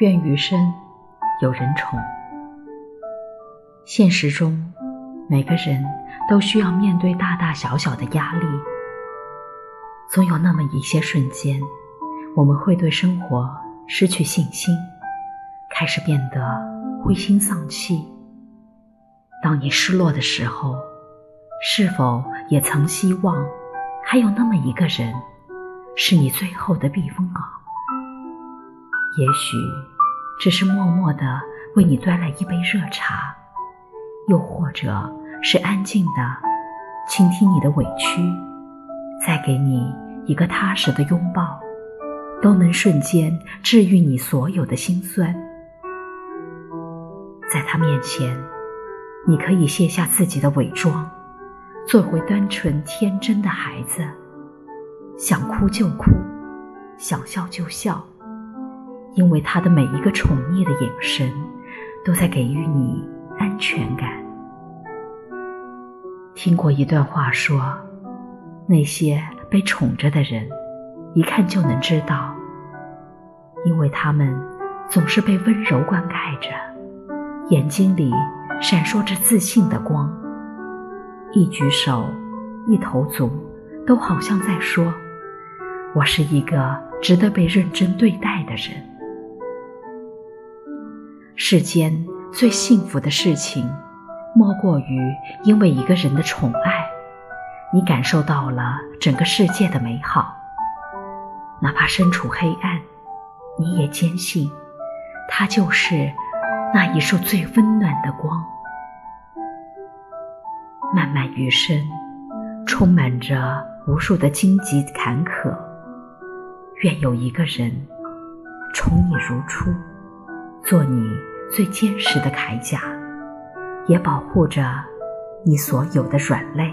愿余生有人宠。现实中，每个人都需要面对大大小小的压力，总有那么一些瞬间，我们会对生活失去信心，开始变得灰心丧气。当你失落的时候，是否也曾希望还有那么一个人，是你最后的避风港？也许只是默默地为你端来一杯热茶，又或者是安静地倾听你的委屈，再给你一个踏实的拥抱，都能瞬间治愈你所有的心酸。在他面前，你可以卸下自己的伪装，做回单纯天真的孩子，想哭就哭，想笑就笑。因为他的每一个宠溺的眼神，都在给予你安全感。听过一段话说，那些被宠着的人，一看就能知道，因为他们总是被温柔灌溉着，眼睛里闪烁着自信的光，一举手，一投足，都好像在说：“我是一个值得被认真对待的人。”世间最幸福的事情，莫过于因为一个人的宠爱，你感受到了整个世界的美好。哪怕身处黑暗，你也坚信，它就是那一束最温暖的光。漫漫余生，充满着无数的荆棘坎坷，愿有一个人宠你如初，做你。最坚实的铠甲，也保护着你所有的软肋。